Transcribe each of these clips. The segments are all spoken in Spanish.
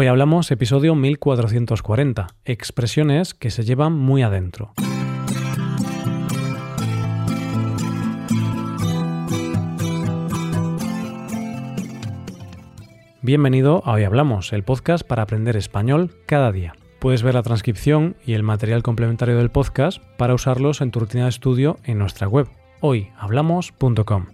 Hoy hablamos episodio 1440, expresiones que se llevan muy adentro. Bienvenido a Hoy Hablamos, el podcast para aprender español cada día. Puedes ver la transcripción y el material complementario del podcast para usarlos en tu rutina de estudio en nuestra web, hoyhablamos.com.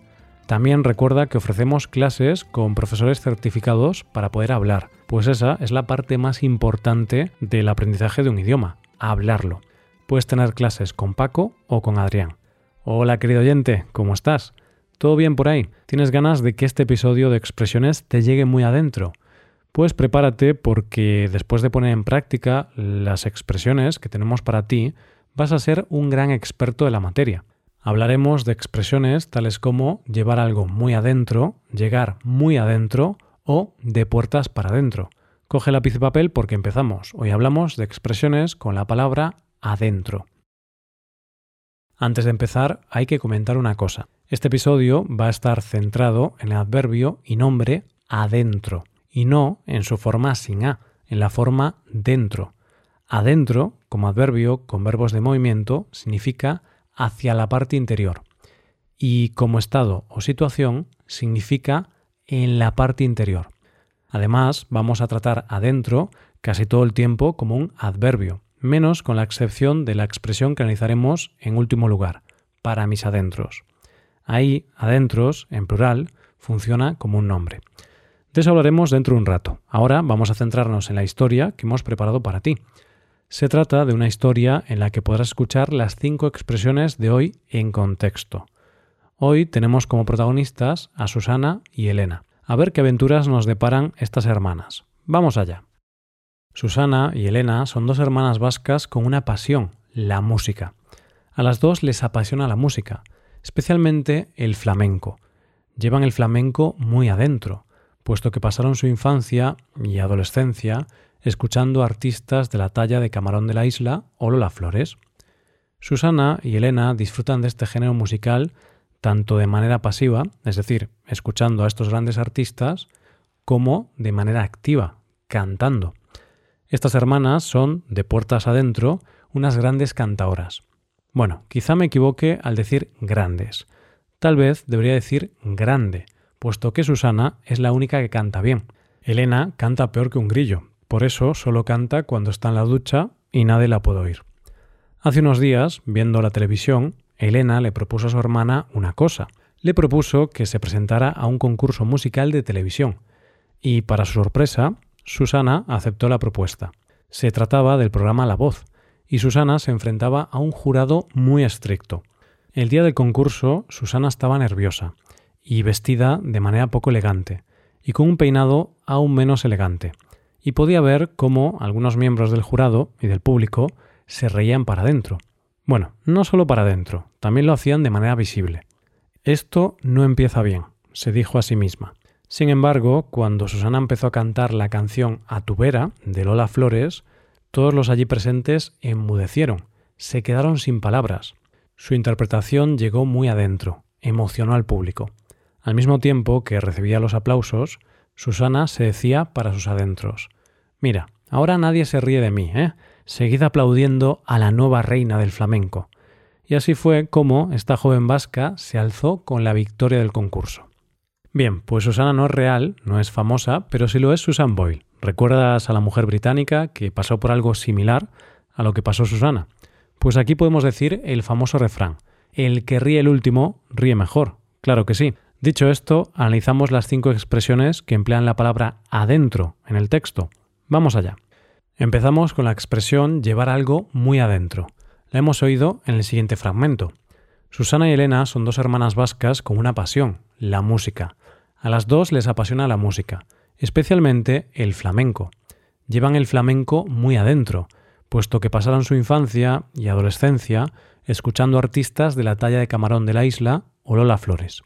También recuerda que ofrecemos clases con profesores certificados para poder hablar, pues esa es la parte más importante del aprendizaje de un idioma, hablarlo. Puedes tener clases con Paco o con Adrián. Hola querido oyente, ¿cómo estás? ¿Todo bien por ahí? ¿Tienes ganas de que este episodio de expresiones te llegue muy adentro? Pues prepárate porque después de poner en práctica las expresiones que tenemos para ti, vas a ser un gran experto de la materia. Hablaremos de expresiones tales como llevar algo muy adentro, llegar muy adentro o de puertas para adentro. Coge lápiz y papel porque empezamos. Hoy hablamos de expresiones con la palabra adentro. Antes de empezar, hay que comentar una cosa. Este episodio va a estar centrado en el adverbio y nombre adentro, y no en su forma sin a, en la forma dentro. Adentro, como adverbio con verbos de movimiento, significa hacia la parte interior. Y como estado o situación significa en la parte interior. Además, vamos a tratar adentro casi todo el tiempo como un adverbio, menos con la excepción de la expresión que analizaremos en último lugar, para mis adentros. Ahí, adentros, en plural, funciona como un nombre. De eso hablaremos dentro de un rato. Ahora vamos a centrarnos en la historia que hemos preparado para ti. Se trata de una historia en la que podrás escuchar las cinco expresiones de hoy en contexto. Hoy tenemos como protagonistas a Susana y Elena. A ver qué aventuras nos deparan estas hermanas. Vamos allá. Susana y Elena son dos hermanas vascas con una pasión, la música. A las dos les apasiona la música, especialmente el flamenco. Llevan el flamenco muy adentro, puesto que pasaron su infancia y adolescencia escuchando artistas de la talla de Camarón de la Isla o Lola Flores. Susana y Elena disfrutan de este género musical tanto de manera pasiva, es decir, escuchando a estos grandes artistas, como de manera activa, cantando. Estas hermanas son, de puertas adentro, unas grandes cantaoras. Bueno, quizá me equivoque al decir grandes. Tal vez debería decir grande, puesto que Susana es la única que canta bien. Elena canta peor que un grillo, por eso solo canta cuando está en la ducha y nadie la puede oír. Hace unos días, viendo la televisión, Elena le propuso a su hermana una cosa. Le propuso que se presentara a un concurso musical de televisión. Y, para su sorpresa, Susana aceptó la propuesta. Se trataba del programa La Voz, y Susana se enfrentaba a un jurado muy estricto. El día del concurso, Susana estaba nerviosa y vestida de manera poco elegante, y con un peinado aún menos elegante y podía ver cómo algunos miembros del jurado y del público se reían para adentro. Bueno, no solo para adentro, también lo hacían de manera visible. Esto no empieza bien, se dijo a sí misma. Sin embargo, cuando Susana empezó a cantar la canción A tu vera de Lola Flores, todos los allí presentes enmudecieron, se quedaron sin palabras. Su interpretación llegó muy adentro, emocionó al público. Al mismo tiempo que recibía los aplausos, Susana se decía para sus adentros Mira, ahora nadie se ríe de mí, ¿eh? Seguid aplaudiendo a la nueva reina del flamenco. Y así fue como esta joven vasca se alzó con la victoria del concurso. Bien, pues Susana no es real, no es famosa, pero sí lo es Susan Boyle. ¿Recuerdas a la mujer británica que pasó por algo similar a lo que pasó Susana? Pues aquí podemos decir el famoso refrán, el que ríe el último ríe mejor. Claro que sí. Dicho esto, analizamos las cinco expresiones que emplean la palabra adentro en el texto. Vamos allá. Empezamos con la expresión llevar algo muy adentro. La hemos oído en el siguiente fragmento. Susana y Elena son dos hermanas vascas con una pasión, la música. A las dos les apasiona la música, especialmente el flamenco. Llevan el flamenco muy adentro, puesto que pasaron su infancia y adolescencia escuchando artistas de la talla de Camarón de la Isla o Lola Flores.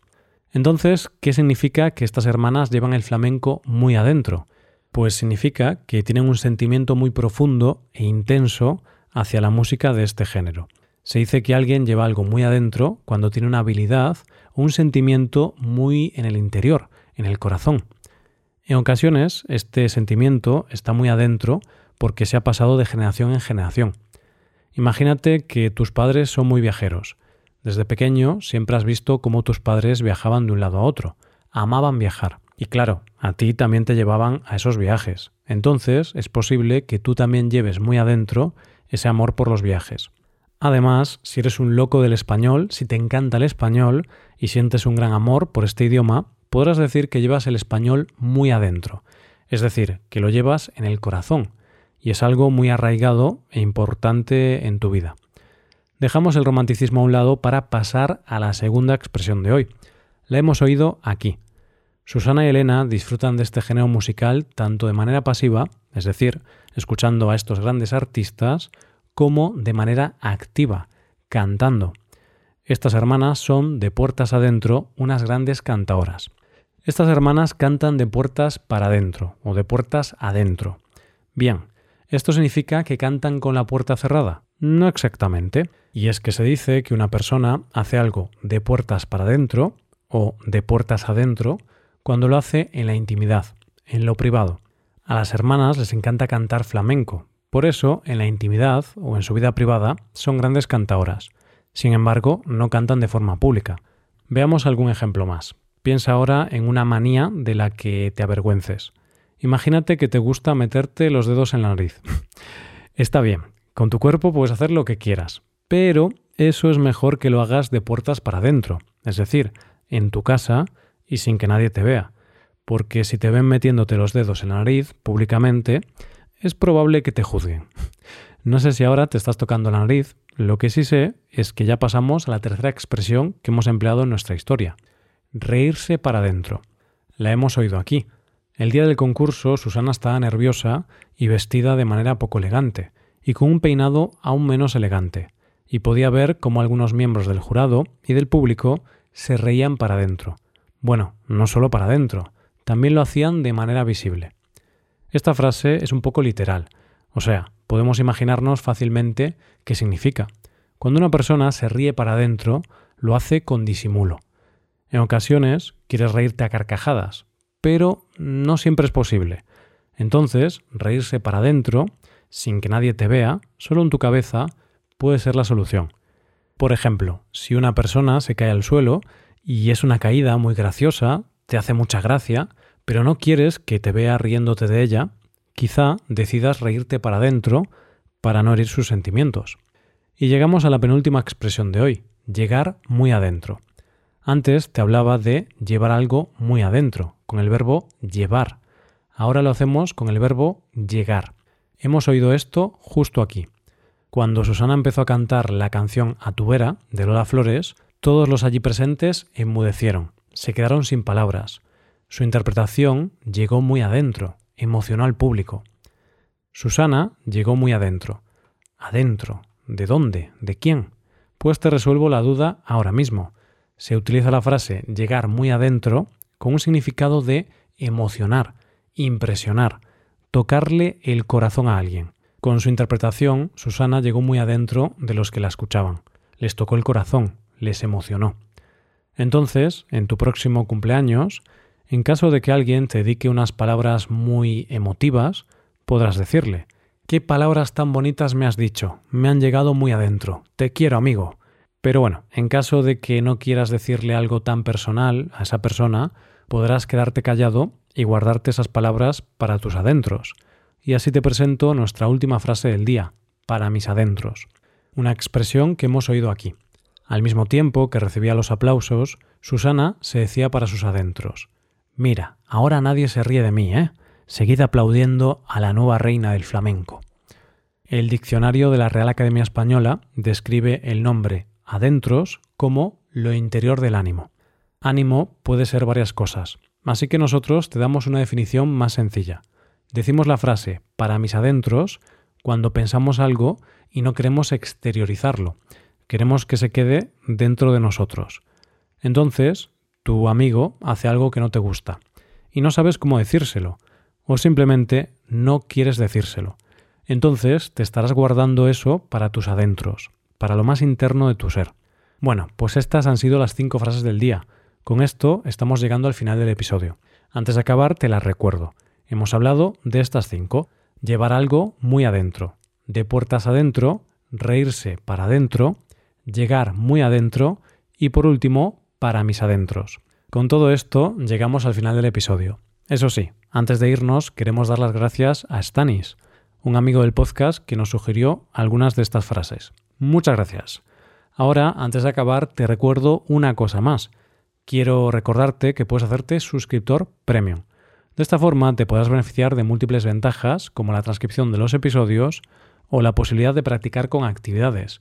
Entonces, ¿qué significa que estas hermanas llevan el flamenco muy adentro? Pues significa que tienen un sentimiento muy profundo e intenso hacia la música de este género. Se dice que alguien lleva algo muy adentro cuando tiene una habilidad o un sentimiento muy en el interior, en el corazón. En ocasiones, este sentimiento está muy adentro porque se ha pasado de generación en generación. Imagínate que tus padres son muy viajeros. Desde pequeño siempre has visto cómo tus padres viajaban de un lado a otro. Amaban viajar. Y claro, a ti también te llevaban a esos viajes. Entonces es posible que tú también lleves muy adentro ese amor por los viajes. Además, si eres un loco del español, si te encanta el español y sientes un gran amor por este idioma, podrás decir que llevas el español muy adentro, es decir, que lo llevas en el corazón, y es algo muy arraigado e importante en tu vida. Dejamos el romanticismo a un lado para pasar a la segunda expresión de hoy. La hemos oído aquí. Susana y Elena disfrutan de este género musical tanto de manera pasiva, es decir, escuchando a estos grandes artistas, como de manera activa, cantando. Estas hermanas son, de puertas adentro, unas grandes cantaoras. Estas hermanas cantan de puertas para adentro o de puertas adentro. Bien, ¿esto significa que cantan con la puerta cerrada? No exactamente. Y es que se dice que una persona hace algo de puertas para adentro o de puertas adentro cuando lo hace en la intimidad, en lo privado. A las hermanas les encanta cantar flamenco, por eso, en la intimidad o en su vida privada, son grandes cantaoras. Sin embargo, no cantan de forma pública. Veamos algún ejemplo más. Piensa ahora en una manía de la que te avergüences. Imagínate que te gusta meterte los dedos en la nariz. Está bien, con tu cuerpo puedes hacer lo que quieras, pero eso es mejor que lo hagas de puertas para adentro, es decir, en tu casa y sin que nadie te vea, porque si te ven metiéndote los dedos en la nariz públicamente, es probable que te juzguen. No sé si ahora te estás tocando la nariz, lo que sí sé es que ya pasamos a la tercera expresión que hemos empleado en nuestra historia. Reírse para adentro. La hemos oído aquí. El día del concurso Susana estaba nerviosa y vestida de manera poco elegante, y con un peinado aún menos elegante, y podía ver cómo algunos miembros del jurado y del público se reían para adentro. Bueno, no solo para adentro, también lo hacían de manera visible. Esta frase es un poco literal, o sea, podemos imaginarnos fácilmente qué significa. Cuando una persona se ríe para adentro, lo hace con disimulo. En ocasiones quieres reírte a carcajadas, pero no siempre es posible. Entonces, reírse para adentro, sin que nadie te vea, solo en tu cabeza, puede ser la solución. Por ejemplo, si una persona se cae al suelo y es una caída muy graciosa, te hace mucha gracia, pero no quieres que te vea riéndote de ella, quizá decidas reírte para adentro para no herir sus sentimientos. Y llegamos a la penúltima expresión de hoy, llegar muy adentro. Antes te hablaba de llevar algo muy adentro, con el verbo llevar. Ahora lo hacemos con el verbo llegar. Hemos oído esto justo aquí. Cuando Susana empezó a cantar la canción A tu vera de Lola Flores, todos los allí presentes enmudecieron, se quedaron sin palabras. Su interpretación llegó muy adentro, emocionó al público. Susana llegó muy adentro. ¿Adentro? ¿De dónde? ¿De quién? Pues te resuelvo la duda ahora mismo. Se utiliza la frase llegar muy adentro con un significado de emocionar, impresionar, tocarle el corazón a alguien. Con su interpretación, Susana llegó muy adentro de los que la escuchaban. Les tocó el corazón, les emocionó. Entonces, en tu próximo cumpleaños, en caso de que alguien te dedique unas palabras muy emotivas, podrás decirle, ¿qué palabras tan bonitas me has dicho? Me han llegado muy adentro. Te quiero, amigo. Pero bueno, en caso de que no quieras decirle algo tan personal a esa persona, podrás quedarte callado y guardarte esas palabras para tus adentros. Y así te presento nuestra última frase del día, para mis adentros, una expresión que hemos oído aquí. Al mismo tiempo que recibía los aplausos, Susana se decía para sus adentros, Mira, ahora nadie se ríe de mí, ¿eh? Seguid aplaudiendo a la nueva reina del flamenco. El diccionario de la Real Academia Española describe el nombre adentros como lo interior del ánimo. Ánimo puede ser varias cosas, así que nosotros te damos una definición más sencilla. Decimos la frase para mis adentros cuando pensamos algo y no queremos exteriorizarlo, queremos que se quede dentro de nosotros. Entonces, tu amigo hace algo que no te gusta y no sabes cómo decírselo, o simplemente no quieres decírselo. Entonces te estarás guardando eso para tus adentros, para lo más interno de tu ser. Bueno, pues estas han sido las cinco frases del día. Con esto estamos llegando al final del episodio. Antes de acabar, te las recuerdo. Hemos hablado de estas cinco. Llevar algo muy adentro. De puertas adentro, reírse para adentro, llegar muy adentro y por último, para mis adentros. Con todo esto, llegamos al final del episodio. Eso sí, antes de irnos, queremos dar las gracias a Stanis, un amigo del podcast que nos sugirió algunas de estas frases. Muchas gracias. Ahora, antes de acabar, te recuerdo una cosa más. Quiero recordarte que puedes hacerte suscriptor premium. De esta forma te podrás beneficiar de múltiples ventajas como la transcripción de los episodios o la posibilidad de practicar con actividades,